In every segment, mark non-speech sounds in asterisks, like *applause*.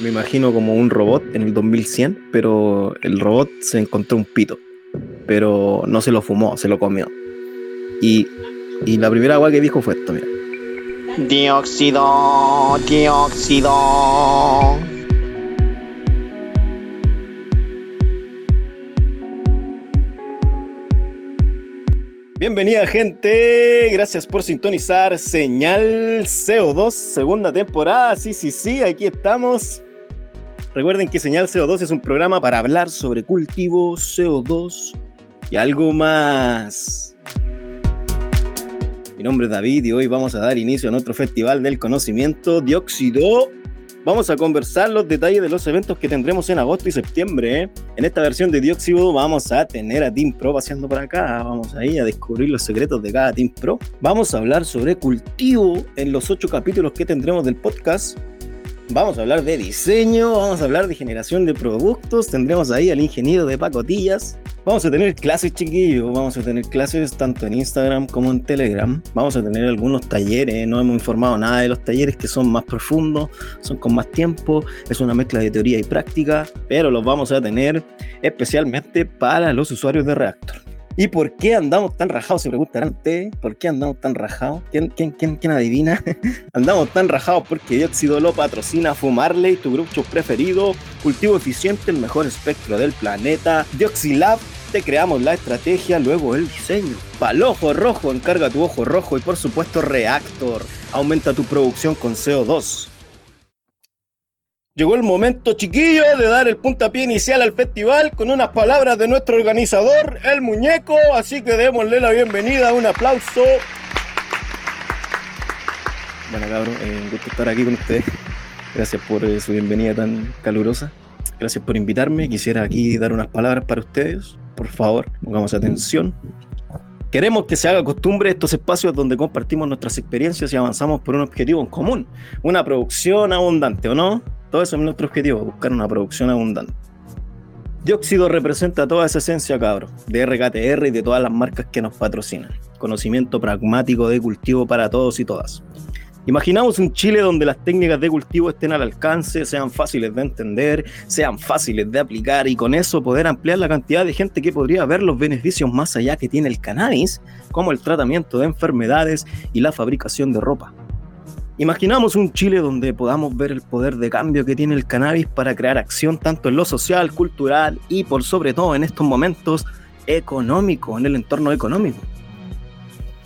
Me imagino como un robot en el 2100, pero el robot se encontró un pito, pero no se lo fumó, se lo comió. Y, y la primera agua que dijo fue esto, mira. Dióxido, dióxido. Bienvenida gente, gracias por sintonizar Señal CO2, segunda temporada, sí, sí, sí, aquí estamos. Recuerden que Señal CO2 es un programa para hablar sobre cultivo, CO2 y algo más. Mi nombre es David y hoy vamos a dar inicio a nuestro Festival del Conocimiento Dióxido Vamos a conversar los detalles de los eventos que tendremos en agosto y septiembre. ¿eh? En esta versión de Dióxido vamos a tener a Team Pro paseando por acá. Vamos ahí a descubrir los secretos de cada Team Pro. Vamos a hablar sobre cultivo en los ocho capítulos que tendremos del podcast. Vamos a hablar de diseño, vamos a hablar de generación de productos. Tendremos ahí al ingeniero de pacotillas. Vamos a tener clases, chiquillos. Vamos a tener clases tanto en Instagram como en Telegram. Vamos a tener algunos talleres. No hemos informado nada de los talleres que son más profundos, son con más tiempo. Es una mezcla de teoría y práctica, pero los vamos a tener especialmente para los usuarios de Reactor. ¿Y por qué andamos tan rajados? Se preguntarán ustedes. ¿Por qué andamos tan rajados? ¿Quién, quién, quién, quién adivina? *laughs* andamos tan rajados porque Dióxido lo patrocina Fumarley, tu grupo preferido, cultivo eficiente, el mejor espectro del planeta, Dioxilab, te creamos la estrategia, luego el diseño. Palojo rojo, encarga tu ojo rojo y por supuesto Reactor, aumenta tu producción con CO2. Llegó el momento, chiquillo, de dar el puntapié inicial al festival con unas palabras de nuestro organizador, el muñeco. Así que démosle la bienvenida, un aplauso. Bueno, cabrón, eh, gusto estar aquí con ustedes. Gracias por eh, su bienvenida tan calurosa. Gracias por invitarme. Quisiera aquí dar unas palabras para ustedes. Por favor, pongamos atención. Queremos que se haga costumbre estos espacios donde compartimos nuestras experiencias y avanzamos por un objetivo en común, una producción abundante, ¿o no? Todo eso es nuestro objetivo, buscar una producción abundante. Dióxido representa toda esa esencia, cabros, de RKTR y de todas las marcas que nos patrocinan. Conocimiento pragmático de cultivo para todos y todas. Imaginamos un Chile donde las técnicas de cultivo estén al alcance, sean fáciles de entender, sean fáciles de aplicar y con eso poder ampliar la cantidad de gente que podría ver los beneficios más allá que tiene el cannabis, como el tratamiento de enfermedades y la fabricación de ropa. Imaginamos un Chile donde podamos ver el poder de cambio que tiene el cannabis para crear acción tanto en lo social, cultural y por sobre todo en estos momentos económico, en el entorno económico.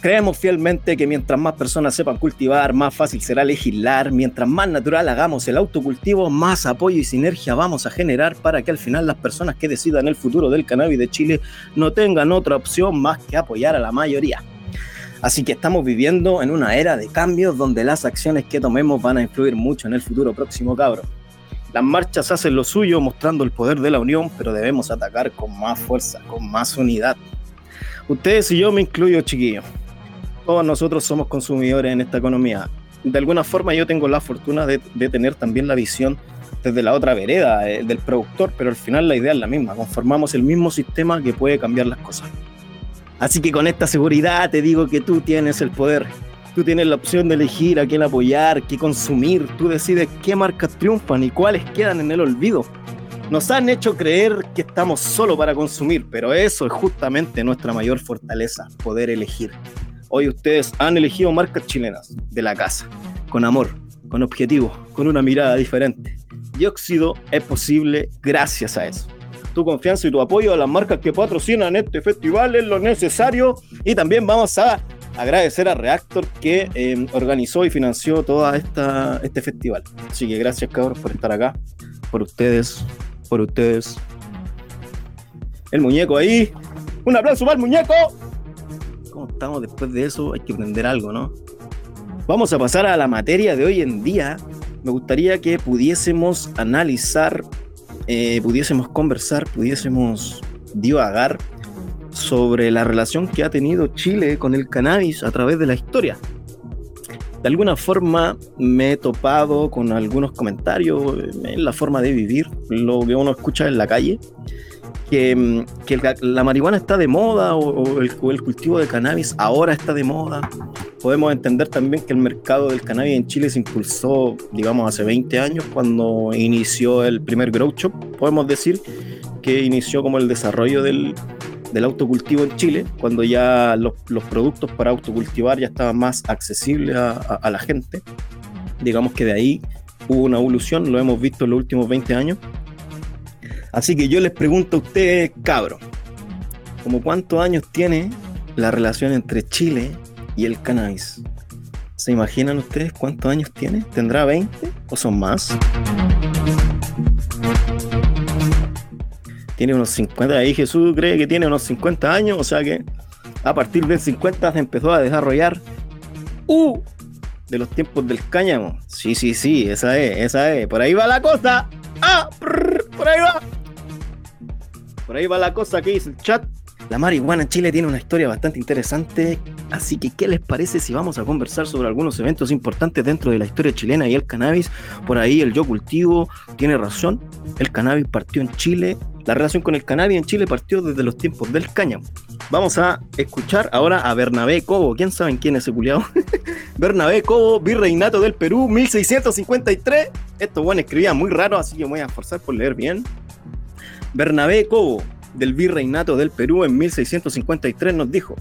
Creemos fielmente que mientras más personas sepan cultivar, más fácil será legislar, mientras más natural hagamos el autocultivo, más apoyo y sinergia vamos a generar para que al final las personas que decidan el futuro del cannabis de Chile no tengan otra opción más que apoyar a la mayoría. Así que estamos viviendo en una era de cambios donde las acciones que tomemos van a influir mucho en el futuro próximo, cabro. Las marchas hacen lo suyo mostrando el poder de la unión, pero debemos atacar con más fuerza, con más unidad. Ustedes y yo me incluyo, chiquillos. Todos nosotros somos consumidores en esta economía. De alguna forma yo tengo la fortuna de, tener también la visión desde la otra vereda, eh, del productor, pero al final la idea es la misma. Conformamos el mismo sistema que puede cambiar las cosas. Así que con esta seguridad te digo que tú tienes el poder. Tú tienes la opción de elegir a quién apoyar, qué consumir. Tú decides qué marcas triunfan y cuáles quedan en el olvido. Nos han hecho creer que estamos solo para consumir, pero eso es justamente nuestra mayor fortaleza, poder elegir. Hoy ustedes han elegido marcas chilenas de la casa, con amor, con objetivo, con una mirada diferente. Dióxido es posible gracias a eso tu confianza y tu apoyo a las marcas que patrocinan este festival es lo necesario. Y también vamos a agradecer a Reactor que em, organizó y financió todo este festival. Así que gracias cabros por estar acá, por ustedes, por ustedes. El muñeco ahí. Un aplauso para el muñeco. ¿Cómo estamos después de eso? Hay que aprender algo, ¿no? Vamos a pasar a la materia de hoy en día. Me gustaría que pudiésemos analizar eh, pudiésemos conversar, pudiésemos divagar sobre la relación que ha tenido Chile con el cannabis a través de la historia. De alguna forma me he topado con algunos comentarios en la forma de vivir, lo que uno escucha en la calle, que, mm, que la marihuana está de moda o, el, cultivo de cannabis ahora está de moda, podemos entender también que el mercado del cannabis en Chile se impulsó, digamos, hace 20 años cuando inició el primer grow shop. Podemos decir que inició como el desarrollo del, del autocultivo en Chile, cuando ya los, los, productos para autocultivar ya estaban más accesibles a, a, a, la gente. Digamos que de ahí hubo una evolución, lo hemos visto en los últimos 20 años. Así que yo les pregunto a ustedes, cabros, ¿como cuántos años tiene la relación entre Chile y el cannabis? ¿Se imaginan ustedes cuántos años tiene? ¿Tendrá 20 o son más? Tiene unos 50, ahí Jesús cree que tiene unos 50 años, o sea que a partir del 50 se empezó a desarrollar ¡Uh! de los tiempos del cáñamo. Sí, sí, sí, esa es, esa es. Por ahí va la cosa. ¡Ah! Por ahí va. Por ahí va la cosa que dice el chat. La marihuana en Chile tiene una historia bastante interesante, así que ¿qué les parece si vamos a conversar sobre algunos eventos importantes dentro de la historia chilena y el cannabis? Por ahí el yo cultivo tiene razón, el cannabis partió en Chile, la relación con el cannabis en Chile partió desde los tiempos del cáñamo. Vamos a escuchar ahora a Bernabé Cobo, ¿quién saben quién es ese culiado? *laughs* Bernabé Cobo, virreinato del Perú, 1653. Esto bueno escribía muy raro, así que me voy a esforzar por leer bien. Bernabé Cobo, del virreinato del Perú en 1653 nos dijo,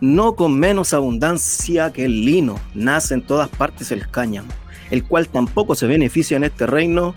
no con menos abundancia que el lino nace en todas partes el cáñamo, el cual tampoco se beneficia en este reino,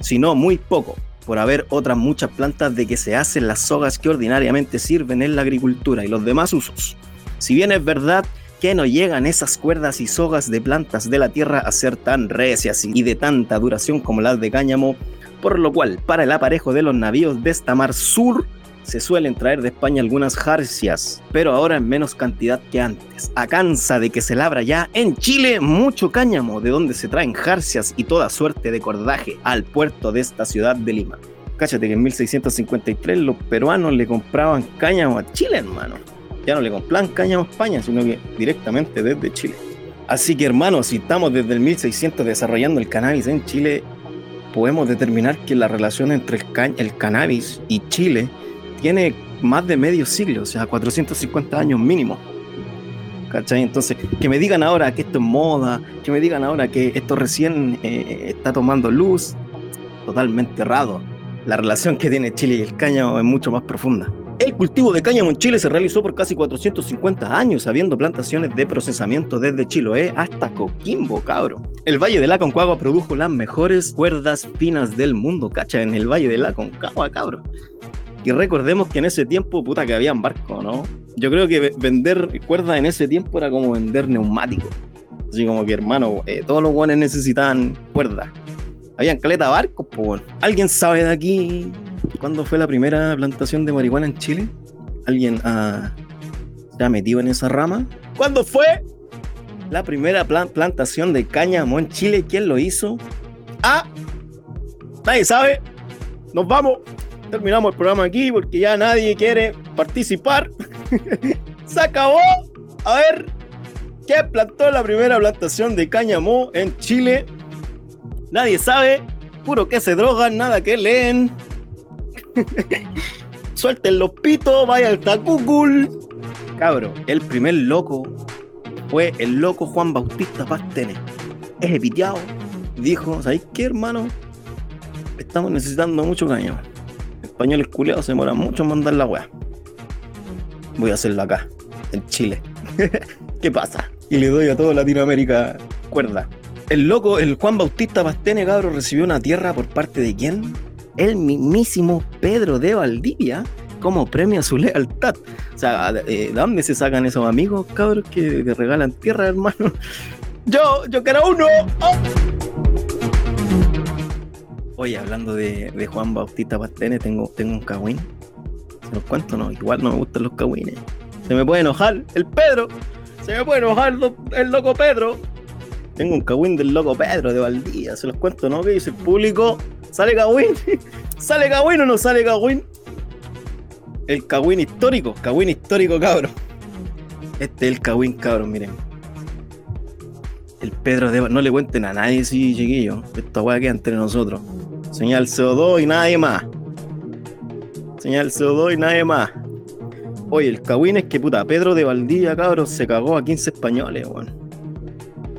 sino muy poco, por haber otras muchas plantas de que se hacen las sogas que ordinariamente sirven en la agricultura y los demás usos. Si bien es verdad que no llegan esas cuerdas y sogas de plantas de la tierra a ser tan recias y de tanta duración como las de cáñamo, por lo cual para el aparejo de los navíos de esta mar sur se suelen traer de España algunas jarcias, pero ahora en menos cantidad que antes. A cansa de que se labra ya en Chile mucho cáñamo, de donde se traen jarcias y toda suerte de cordaje al puerto de esta ciudad de Lima. Cáchate que en 1653 los peruanos le compraban cáñamo a Chile, hermano. Ya no le compraban cáñamo a España, sino que directamente desde Chile. Así que, hermano, si estamos desde el 1600 desarrollando el cannabis en Chile, podemos determinar que la relación entre el, el, cannabis y Chile tiene más de medio siglo, o sea, 450 años mínimo. ¿Cachai? Entonces, que me digan ahora que esto es moda, que me digan ahora que esto recién eh, está tomando luz, totalmente errado. La relación que tiene Chile y el cáñamo es mucho más profunda. El cultivo de cáñamo en Chile se realizó por casi 450 años, habiendo plantaciones de procesamiento desde Chiloé hasta Coquimbo, cabro. El Valle de la Concagua produjo las mejores cuerdas finas del mundo, cacha, en el Valle de la Concagua, cabro. Y recordemos que en ese tiempo, puta, que habían barcos, ¿no? Yo creo que vender cuerdas en ese tiempo era como vender neumáticos. Así como que, hermano, eh, todos los guanes necesitaban cuerdas. Habían caleta barcos, pues. ¿Alguien sabe de aquí cuándo fue la primera plantación de marihuana en Chile? ¿Alguien ah, se ha metido en esa rama? ¿Cuándo fue la primera plan plantación de cáñamo en Chile? ¿Quién lo hizo? Ah, nadie sabe. Nos vamos. Terminamos el programa aquí porque ya nadie quiere participar. *laughs* se acabó. A ver, ¿qué plantó la primera plantación de cáñamo en Chile? Nadie sabe, puro que se drogan, nada que leen. *laughs* Suelten los pitos, vaya al tacucul. Cabro, el primer loco fue el loco Juan Bautista Pastene. Ese piteado dijo, ¿sabéis qué, hermano? Estamos necesitando mucho caño. Españoles culiados se demoran mucho en mandar la weá. Voy a hacerlo acá, en Chile. *laughs* ¿Qué pasa? Y le doy a toda Latinoamérica cuerda. El loco, el Juan Bautista Pastene, cabro, recibió una tierra por parte de quién? El mismísimo Pedro de Valdivia como premio a su lealtad. O sea, ¿de dónde se sacan esos amigos, cabros, que te regalan tierra, hermano? *laughs* Yo, yo que era uno. ¡Oh! Oye, hablando de, Juan Bautista Pastene, tengo, tengo un cagüín. ¿Se los cuento? No, igual no me gustan los cagüines. Se me puede enojar el Pedro. Se me puede enojar el loco Pedro. Tengo un cagüín del loco Pedro de Valdía, se los cuento, ¿no? ¿Qué dice el público? ¿Sale cagüín? *laughs* ¿Sale cagüín o no sale cagüín? El cagüín histórico, cagüín histórico, cabrón. Este es el cagüín, cabrón, miren. El Pedro de... No le cuenten a nadie, sí, chiquillo. Esta weá queda entre nosotros. Señal CO2 y nadie más. Señal CO2 y nadie más. Oye, el cagüín es que puta, Pedro de Valdivia, cabros, se cagó a 15 españoles, weón.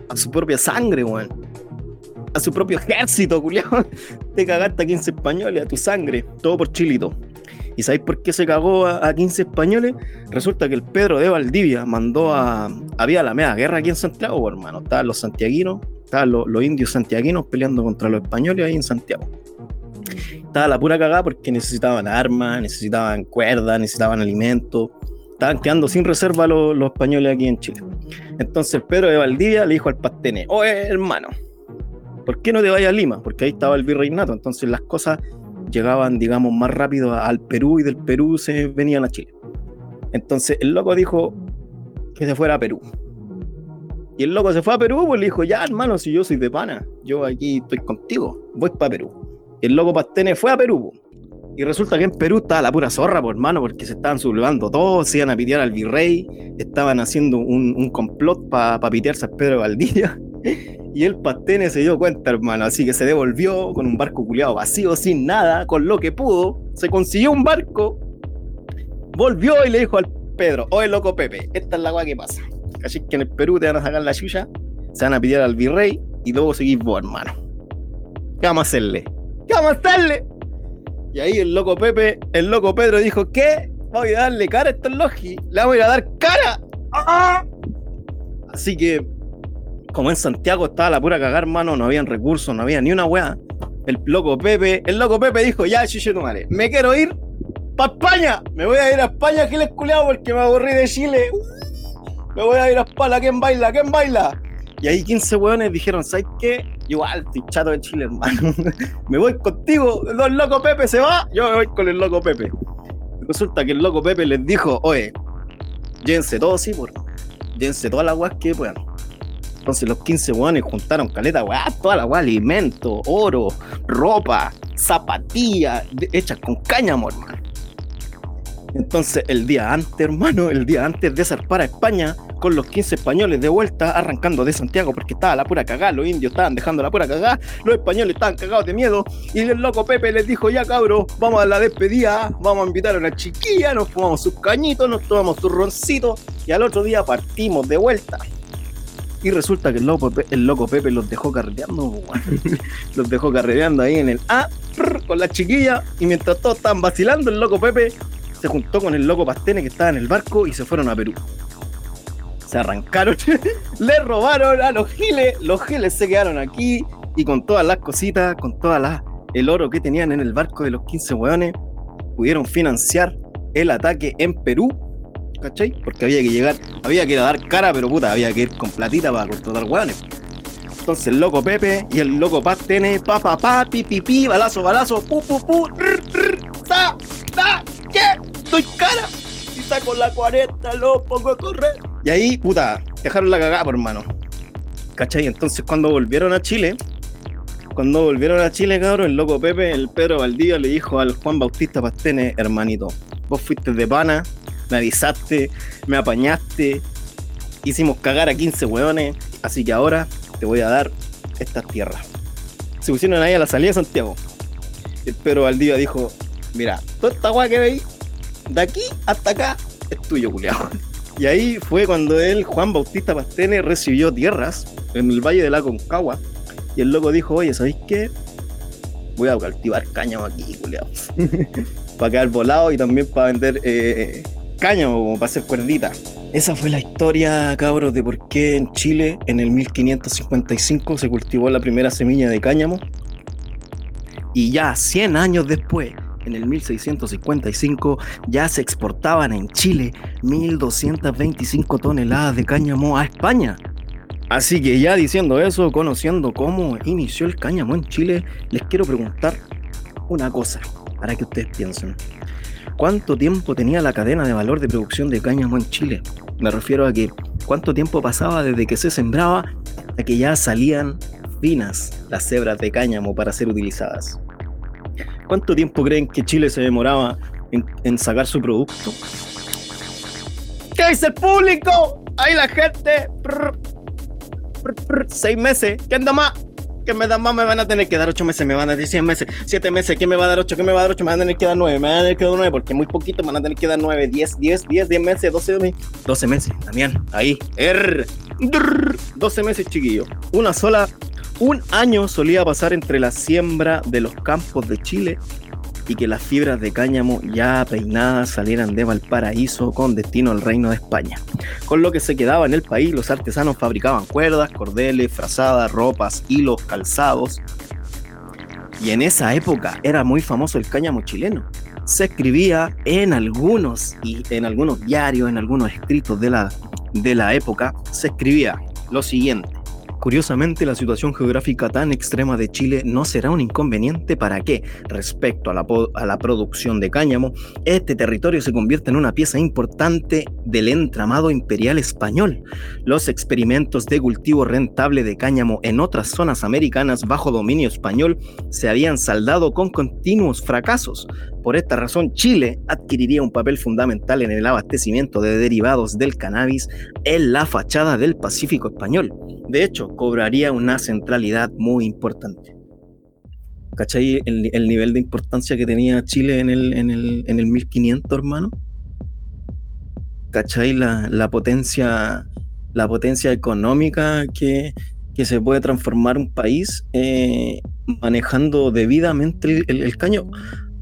A su propia sangre, weón. A su propio ejército, culiao. *laughs* Te cagaste a 15 españoles, a tu sangre. Todo por chilito. ¿Y sabéis por qué se cagó a, 15 españoles? Resulta que el Pedro de Valdivia mandó a. Había la media guerra aquí en Santiago, hermano. Estaban los santiaguinos, estaban los, indios santiaguinos peleando contra los españoles ahí en Santiago. Estaba la pura cagada porque necesitaban armas, necesitaban cuerdas, necesitaban alimentos. Estaban quedando sin reserva los, españoles aquí en Chile. Entonces Pedro de Valdivia le dijo al Pastene: Oye, hermano, ¿por qué no te vayas a Lima? Porque ahí estaba el virreinato. Entonces las cosas llegaban, digamos, más rápido al Perú y del Perú se venían a Chile. Entonces el loco dijo que se fuera a Perú. Y el loco se fue a Perú, pues le dijo, ya hermano, si yo soy de pana, yo aquí estoy contigo, voy para Perú. Y el loco Pastene fue a Perú. Y resulta que en Perú estaba la pura zorra, por hermano, porque se estaban sublevando todos, se iban a pitear al virrey, estaban haciendo un, complot para pa pitearse a Pedro Valdivia. *laughs* Y el Pastene se dio cuenta, hermano. Así que se devolvió con un barco culiado vacío, sin nada, con lo que pudo. Se consiguió un barco. Volvió y le dijo al Pedro: Oye, loco Pepe, esta es la agua que pasa. Así que en el Perú te van a sacar la chucha, se van a pedir al virrey y luego seguís vos, hermano. ¿Qué vamos a hacerle? ¿Qué vamos a hacerle? Y ahí el loco Pepe, el loco Pedro dijo: ¿Qué? Voy a darle cara a estos logi. Le voy a dar cara. ¡Ah! Así que como en Santiago estaba la pura cagar, mano, no habían recursos, no había ni una weá. El loco Pepe, el loco Pepe dijo, ya, chiche tu madre, me quiero ir para España. Me voy a ir a España, Giles culeado, porque me aburrí de Chile. Me voy a ir a España, ¿quién baila? ¿Quién baila? Y ahí 15 weones dijeron, ¿sabes qué? Igual, estoy chato de Chile, hermano. *laughs* me voy contigo. El loco Pepe se va, yo me voy con el loco Pepe. Resulta que el loco Pepe les dijo, oye, llévense todos, sí, por. Llévense todas las weas que puedan entonces los 15 weones juntaron caleta, weá, toda la weá, alimento, oro, ropa, zapatillas, hechas con cáñamo, hermano. Entonces el día antes, hermano, el día antes de zarpar a España, con los 15 españoles de vuelta, arrancando de Santiago, porque estaba la pura cagada, los indios estaban dejando la pura cagada, los españoles estaban cagados de miedo, y el loco Pepe les dijo, ya cabros, vamos a la despedida, vamos a invitar a una chiquilla, nos fumamos sus cañitos, nos tomamos sus roncitos, y al otro día partimos de vuelta. Y resulta que el loco, el loco Pepe los dejó carreteando, *laughs* los dejó carreteando ahí en el A con la chiquilla. Y mientras todos estaban vacilando, el loco Pepe se juntó con el loco Pastene que estaba en el barco y se fueron a Perú. Se arrancaron, *laughs* le robaron a los giles, los giles se quedaron aquí y con todas las cositas, con todas las el oro que tenían en el barco de los 15 hueones, pudieron financiar el ataque en Perú ¿cachai? Porque había que llegar, había que ir a dar cara, pero puta, había que ir con platita para contratar hueones. Entonces el loco Pepe y el loco Paz tiene pa pa pa, pi pi pi, balazo, balazo, pu pu pu, ta, ta, ¿qué? Doy cara. Y saco la 40, lo pongo a correr. Y ahí, puta, dejaron la cagada, por hermano. ¿Cachai? Entonces cuando volvieron a Chile, cuando volvieron a Chile, cabrón, el loco Pepe, el Pedro Valdía le dijo al Juan Bautista Pastene, hermanito, vos fuiste de pana, me avisaste, me apañaste, hicimos cagar a 15 hueones, así que ahora te voy a dar estas tierras. Se pusieron ahí a la salida de Santiago. El Pedro Valdivia dijo, mira, toda esta hueá que veis, de aquí hasta acá, es tuyo, culiao. Y ahí fue cuando él, Juan Bautista Pastene, recibió tierras en el Valle de la Concagua. Y el loco dijo, oye, ¿sabéis qué? Voy a cultivar cáñamo aquí, culiao. *laughs* para quedar volado y también para vender eh, cáñamo, como para hacer cuerdita. Esa fue la historia, cabros, de por qué en Chile en el 1555 se cultivó la primera semilla de cáñamo. Y ya 100 años después, en el 1655, ya se exportaban en Chile 1.225 toneladas de cáñamo a España. Así que ya diciendo eso, conociendo cómo inició el cáñamo en Chile, les quiero preguntar una cosa para que ustedes piensen cuánto tiempo tenía la cadena de valor de producción de cáñamo en Chile. Me refiero a que cuánto tiempo pasaba desde que se sembraba hasta que ya salían finas las cebras de cáñamo para ser utilizadas. ¿Cuánto tiempo creen que Chile se demoraba en, sacar su producto? ¿Qué dice el público? Ahí la gente. seis meses. ¿Qué anda más? ¿qué me dan más? Me van a tener que dar ocho meses, me van a dar 100 meses, siete meses, ¿quién me va a dar ocho? ¿Qué me va a dar ocho? Me van a tener que dar nueve, me van a tener que dar nueve, porque muy poquito me van a tener que dar nueve, diez, diez, diez, diez meses, doce meses. Doce meses, Damián, ahí, er, doce meses, chiquillo. Una sola, un año solía pasar entre la siembra de los campos de Chile y que las fibras de cáñamo ya peinadas salieran de Valparaíso con destino al reino de España. Con lo que se quedaba en el país, los artesanos fabricaban cuerdas, cordeles, frazadas, ropas, hilos, calzados. Y en esa época era muy famoso el cáñamo chileno. Se escribía en algunos y en algunos diarios, en algunos escritos de la, de la época, se escribía lo siguiente. Curiosamente, la situación geográfica tan extrema de Chile no será un inconveniente para que, respecto a la, producción de cáñamo, este territorio se convierta en una pieza importante del entramado imperial español. Los experimentos de cultivo rentable de cáñamo en otras zonas americanas bajo dominio español se habían saldado con continuos fracasos. Por esta razón, Chile adquiriría un papel fundamental en el abastecimiento de derivados del cannabis en la fachada del Pacífico español. De hecho, cobraría una centralidad muy importante. ¿Cachai el, nivel de importancia que tenía Chile en el, en el, en el 1500, hermano? ¿Cachai la, la, potencia, la potencia económica que, que se puede transformar un país eh, manejando debidamente el, el caño?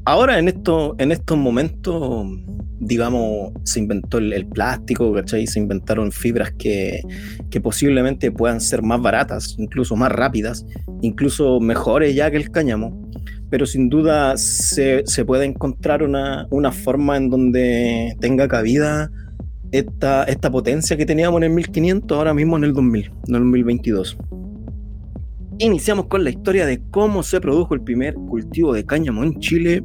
Ahora en, esto, en estos momentos, digamos, se inventó el, plástico, ¿cachai? Se inventaron fibras que, que, posiblemente puedan ser más baratas, incluso más rápidas, incluso mejores ya que el cáñamo. Pero sin duda se, se puede encontrar una, una, forma en donde tenga cabida esta, esta potencia que teníamos en el 1500, ahora mismo en el 2000, en el 2022. Iniciamos con la historia de cómo se produjo el primer cultivo de cáñamo en Chile.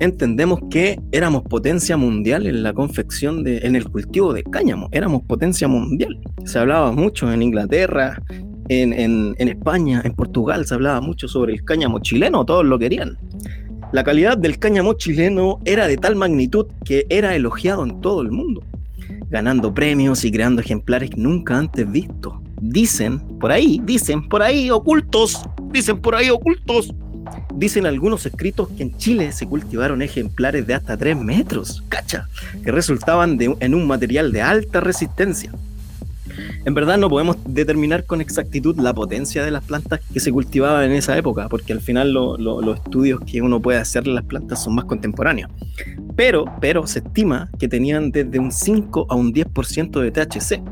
Entendemos que éramos potencia mundial en la confección de, en el cultivo de cáñamo, éramos potencia mundial. Se hablaba mucho en Inglaterra, en, en España, en Portugal, se hablaba mucho sobre el cáñamo chileno, todos lo querían. La calidad del cáñamo chileno era de tal magnitud que era elogiado en todo el mundo, ganando premios y creando ejemplares nunca antes vistos dicen, por ahí, dicen, por ahí ocultos, dicen por ahí ocultos, dicen algunos escritos que en Chile se cultivaron ejemplares de hasta 3 metros, cacha, que resultaban de, en un material de alta resistencia. En verdad no podemos determinar con exactitud la potencia de las plantas que se cultivaban en esa época, porque al final los estudios que uno puede hacer de las plantas son más contemporáneos. Pero, pero se estima que tenían desde un 5 a un 10% de THC,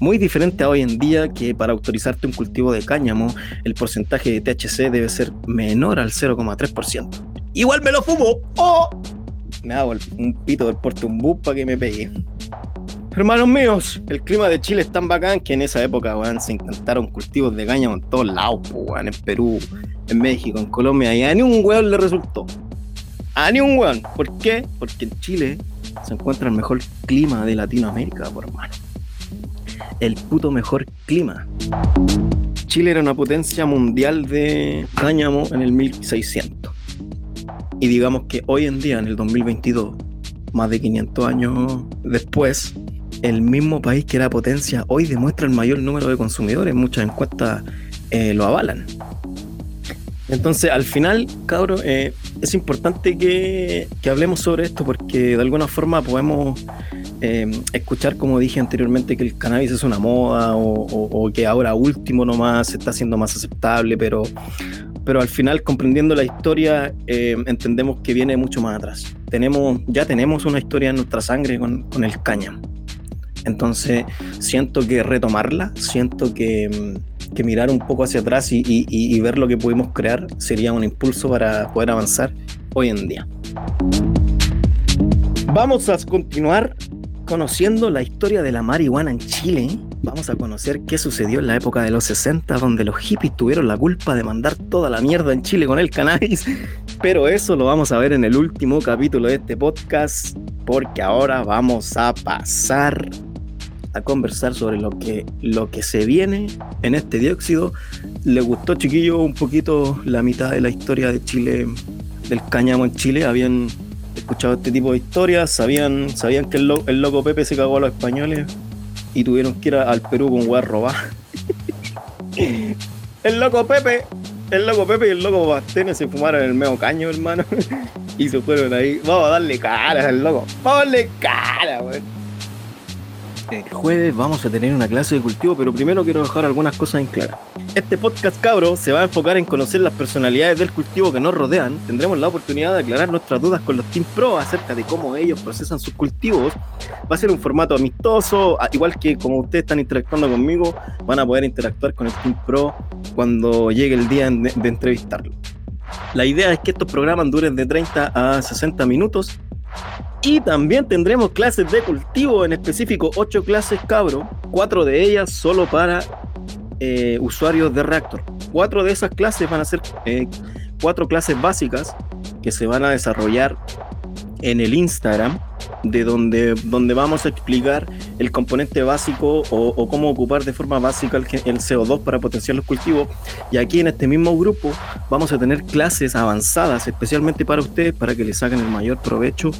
muy diferente a hoy en día que para autorizarte un cultivo de cáñamo el porcentaje de THC debe ser menor al 0,3%. Igual me lo fumo. ¡Oh! Me hago un pito del bus para que me pegue. Hermanos míos, el clima de Chile es tan bacán que en esa época se intentaron cultivos de cáñamo en todos lados, en Perú, en México, en Colombia, y a ni un weón le resultó. A ni un weón. ¿Por qué? Porque en Chile se encuentra el mejor clima de Latinoamérica, por hermano el puto mejor clima. Chile era una potencia mundial de cáñamo en el 1600. Y digamos que hoy en día, en el 2022, más de 500 años después, el mismo país que era potencia hoy demuestra el mayor número de consumidores. Muchas encuestas eh, lo avalan. Entonces, al final, cabrón, eh, es importante que, que, hablemos sobre esto porque de alguna forma podemos eh, escuchar, como dije anteriormente, que el cannabis es una moda o, que ahora último nomás se está haciendo más aceptable, pero, pero al final, comprendiendo la historia, eh, entendemos que viene mucho más atrás. Tenemos, ya tenemos una historia en nuestra sangre con, con el cáñamo. Entonces, siento que retomarla, siento que, que mirar un poco hacia atrás y, y, y ver lo que pudimos crear sería un impulso para poder avanzar hoy en día. Vamos a continuar conociendo la historia de la marihuana en Chile, vamos a conocer qué sucedió en la época de los 60, donde los hippies tuvieron la culpa de mandar toda la mierda en Chile con el cannabis. Pero eso lo vamos a ver en el último capítulo de este podcast, porque ahora vamos a pasar a conversar sobre lo que, lo que se viene en este dióxido. ¿Le gustó, chiquillo, un poquito la mitad de la historia de Chile, del cáñamo en Chile? Habían escuchado este tipo de historias, sabían, sabían que el, loco Pepe se cagó a los españoles y tuvieron que ir al Perú con weas robadas. *laughs* el loco Pepe, el loco Pepe y el loco Bastene se fumaron el medio caño, hermano. *laughs* y se fueron ahí. Vamos a darle cara al loco. Vamos a darle cara, weón. El jueves vamos a tener una clase de cultivo, pero primero quiero dejar algunas cosas en claro. Este podcast, cabro, se va a enfocar en conocer las personalidades del cultivo que nos rodean. Tendremos la oportunidad de aclarar nuestras dudas con los Team Pro acerca de cómo ellos procesan sus cultivos. Va a ser un formato amistoso, igual que como ustedes están interactuando conmigo, van a poder interactuar con el Team Pro cuando llegue el día de entrevistarlo. La idea es que estos programas duren de 30 a 60 minutos y también tendremos clases de cultivo, en específico 8 clases cabro, 4 de ellas solo para eh, usuarios de Reactor. 4 de esas clases van a ser 4 eh, clases básicas que se van a desarrollar en el Instagram, de donde, donde vamos a explicar el componente básico o, cómo ocupar de forma básica el, el, CO2 para potenciar los cultivos. Y aquí en este mismo grupo vamos a tener clases avanzadas especialmente para ustedes para que les saquen el mayor provecho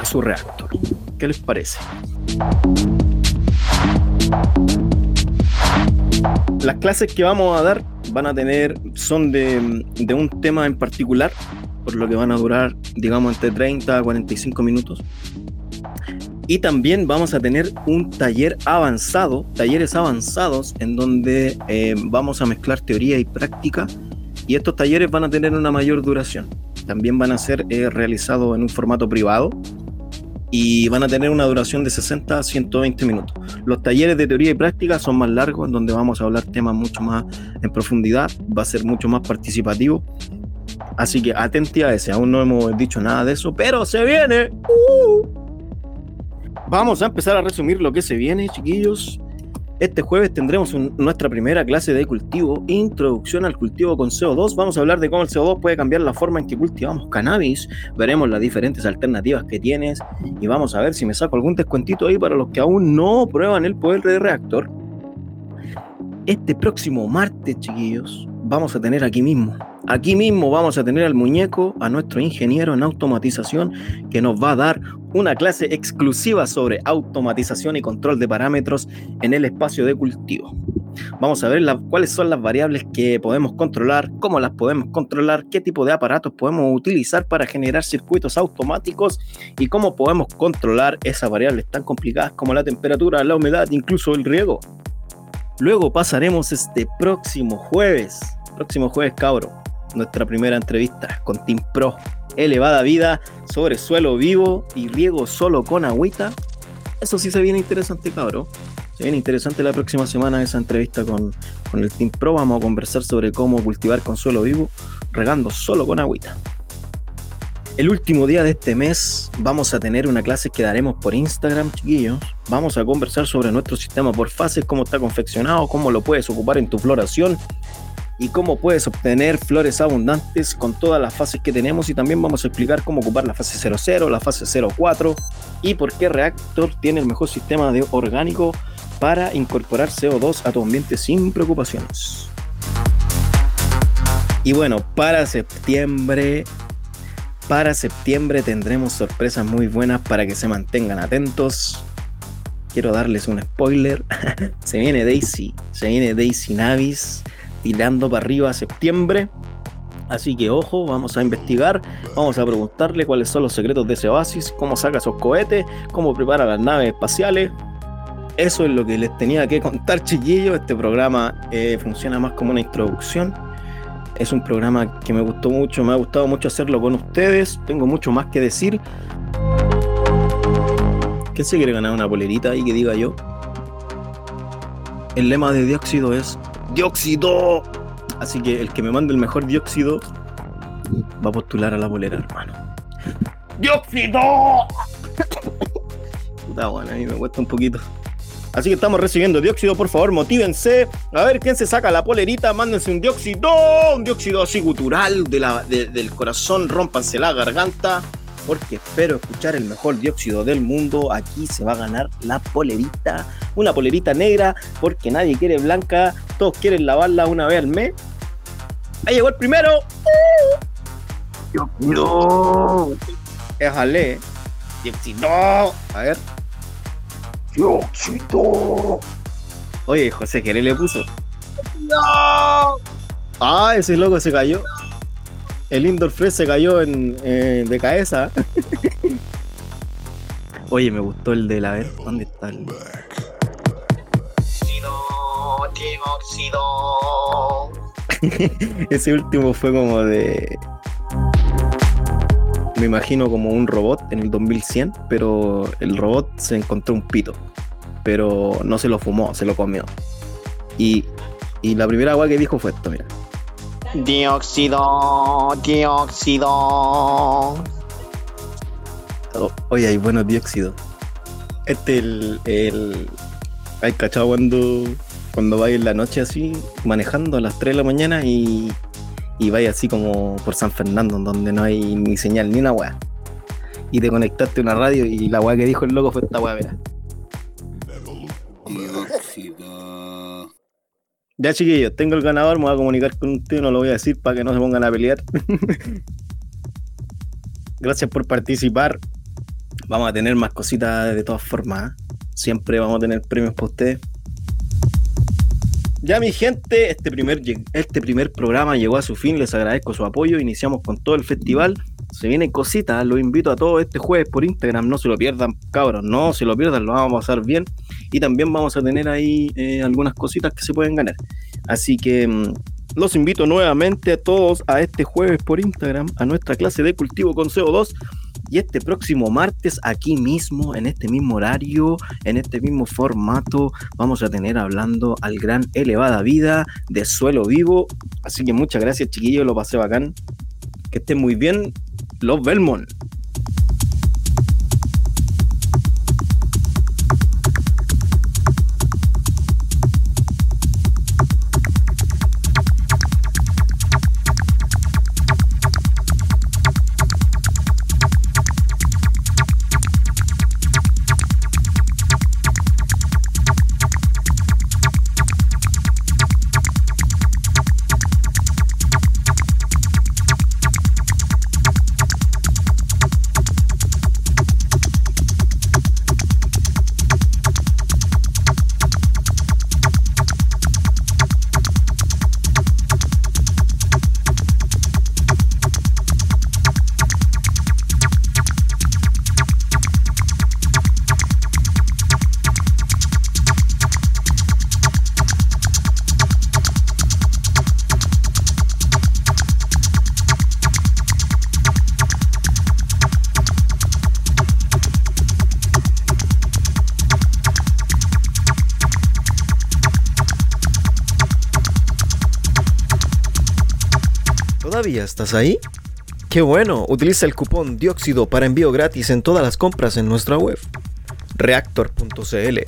a su reactor. ¿Qué les parece? Las clases que vamos a dar van a tener, son de, un tema en particular, por lo que van a durar, digamos, entre 30 a 45 minutos. Y también vamos a tener un taller avanzado, talleres avanzados, en donde eh, vamos a mezclar teoría y práctica. Y estos talleres van a tener una mayor duración. También van a ser eh, realizados en un formato privado, y van a tener una duración de 60 a 120 minutos. Los talleres de teoría y práctica son más largos, en donde vamos a hablar temas mucho más en profundidad, va a ser mucho más participativo. Así que atenti a ese, aún no hemos dicho nada de eso, pero se viene. Uh. Vamos a empezar a resumir lo que se viene, chiquillos. Este jueves tendremos nuestra primera clase de cultivo, introducción al cultivo con CO2. Vamos a hablar de cómo el CO2 puede cambiar la forma en que cultivamos cannabis. Veremos las diferentes alternativas que tienes y vamos a ver si me saco algún descuentito ahí para los que aún no prueban el poder de reactor. Este próximo martes, chiquillos, vamos a tener aquí mismo. Aquí mismo vamos a tener al muñeco, a nuestro ingeniero en automatización, que nos va a dar una clase exclusiva sobre automatización y control de parámetros en el espacio de cultivo. Vamos a ver cuáles son las variables que podemos controlar, cómo las podemos controlar, qué tipo de aparatos podemos utilizar para generar circuitos automáticos y cómo podemos controlar esas variables tan complicadas como la temperatura, la humedad, incluso el riego. Luego pasaremos este próximo jueves, próximo jueves cabro, nuestra primera entrevista con Team Pro. Elevada vida sobre suelo vivo y riego solo con agüita. Eso sí se viene interesante, cabro. Se viene interesante la próxima semana esa entrevista con, con el Team Pro. Vamos a conversar sobre cómo cultivar con suelo vivo, regando solo con agüita. El último día de este mes vamos a tener una clase que daremos por Instagram, chiquillos. Vamos a conversar sobre nuestro sistema por fases, cómo está confeccionado, cómo lo puedes ocupar en tu floración y cómo puedes obtener flores abundantes con todas las fases que tenemos y también vamos a explicar cómo ocupar la fase 00, la fase 04 y por qué Reactor tiene el mejor sistema de orgánico para incorporar CO2 a tu ambiente sin preocupaciones. Y bueno, para septiembre para septiembre tendremos sorpresas muy buenas para que se mantengan atentos. Quiero darles un spoiler. *laughs* se viene Daisy, se viene Daisy Navis tirando para arriba a septiembre. Así que ojo, vamos a investigar, vamos a preguntarle cuáles son los secretos de ese oasis, cómo saca esos cohetes, cómo prepara las naves espaciales. Eso es lo que les tenía que contar, chiquillos. Este programa eh, funciona más como una introducción es un programa que me gustó mucho, me ha gustado mucho hacerlo con ustedes. Tengo mucho más que decir. ¿Quién se quiere ganar una polerita ahí que diga yo? El lema de dióxido es ¡Dióxido! Así que el que me mande el mejor dióxido va a postular a la polera, hermano. ¡Dióxido! Puta, bueno, a mí me cuesta un poquito. Así que estamos recibiendo dióxido, por favor, motívense. A ver quién se saca la polerita, mándense un dióxido, un dióxido así gutural del corazón, rompanse la garganta. Porque espero escuchar el mejor dióxido del mundo. Aquí se va a ganar la polerita, una polerita negra, porque nadie quiere blanca, todos quieren lavarla una vez al mes. Ahí llegó el primero. Dióxido. Déjale. Dióxido. A ver. Dióxido. Oye, José, ¿qué le puso? Ah, ese loco se cayó. El Indoor Fresh se cayó en, eh, de cabeza. *laughs* Oye, me gustó el de la ver. ¿Dónde está el.? *laughs* Ese último fue como de. Me imagino como un robot en el 2100, pero el robot se encontró un pito. Pero no se lo fumó, se lo comió. Y, y la primera agua que dijo fue esto, mira. Dióxido, dióxido. Oh, oye, hay buenos dióxidos. Este el, el. ¿Hay cachado cuando, cuando vais en la noche así, manejando a las 3 de la mañana y, y vais así como por San Fernando, donde no hay ni señal ni una weá? Y te conectaste a una radio y la weá que dijo el loco fue esta weá. Dióxido. Ya chiquillos, tengo el ganador, me voy a comunicar con usted, no lo voy a decir para que no se pongan a pelear. *laughs* Gracias por participar. Vamos a tener más cositas de todas formas. ¿eh? Siempre vamos a tener premios para ustedes. Ya mi gente, este primer, este primer programa llegó a su fin, les agradezco su apoyo, iniciamos con todo el festival, se vienen cositas, los invito a todos este jueves por Instagram, no se lo pierdan cabros, no se lo pierdan, lo vamos a pasar bien. Y también vamos a tener ahí eh, algunas cositas que se pueden ganar. Así que mm, los invito nuevamente a todos a este jueves por Instagram, a nuestra clase de cultivo con CO2 y este próximo martes aquí mismo, en este mismo horario, en este mismo formato, vamos a tener hablando al gran Elevada Vida de Suelo Vivo. Así que muchas gracias chiquillos, lo pasé bacán. Que estén muy bien. Los Belmont. ¿Todavía estás ahí? Qué bueno, utiliza el cupón dióxido para envío gratis en todas las compras en nuestra web. Reactor.cl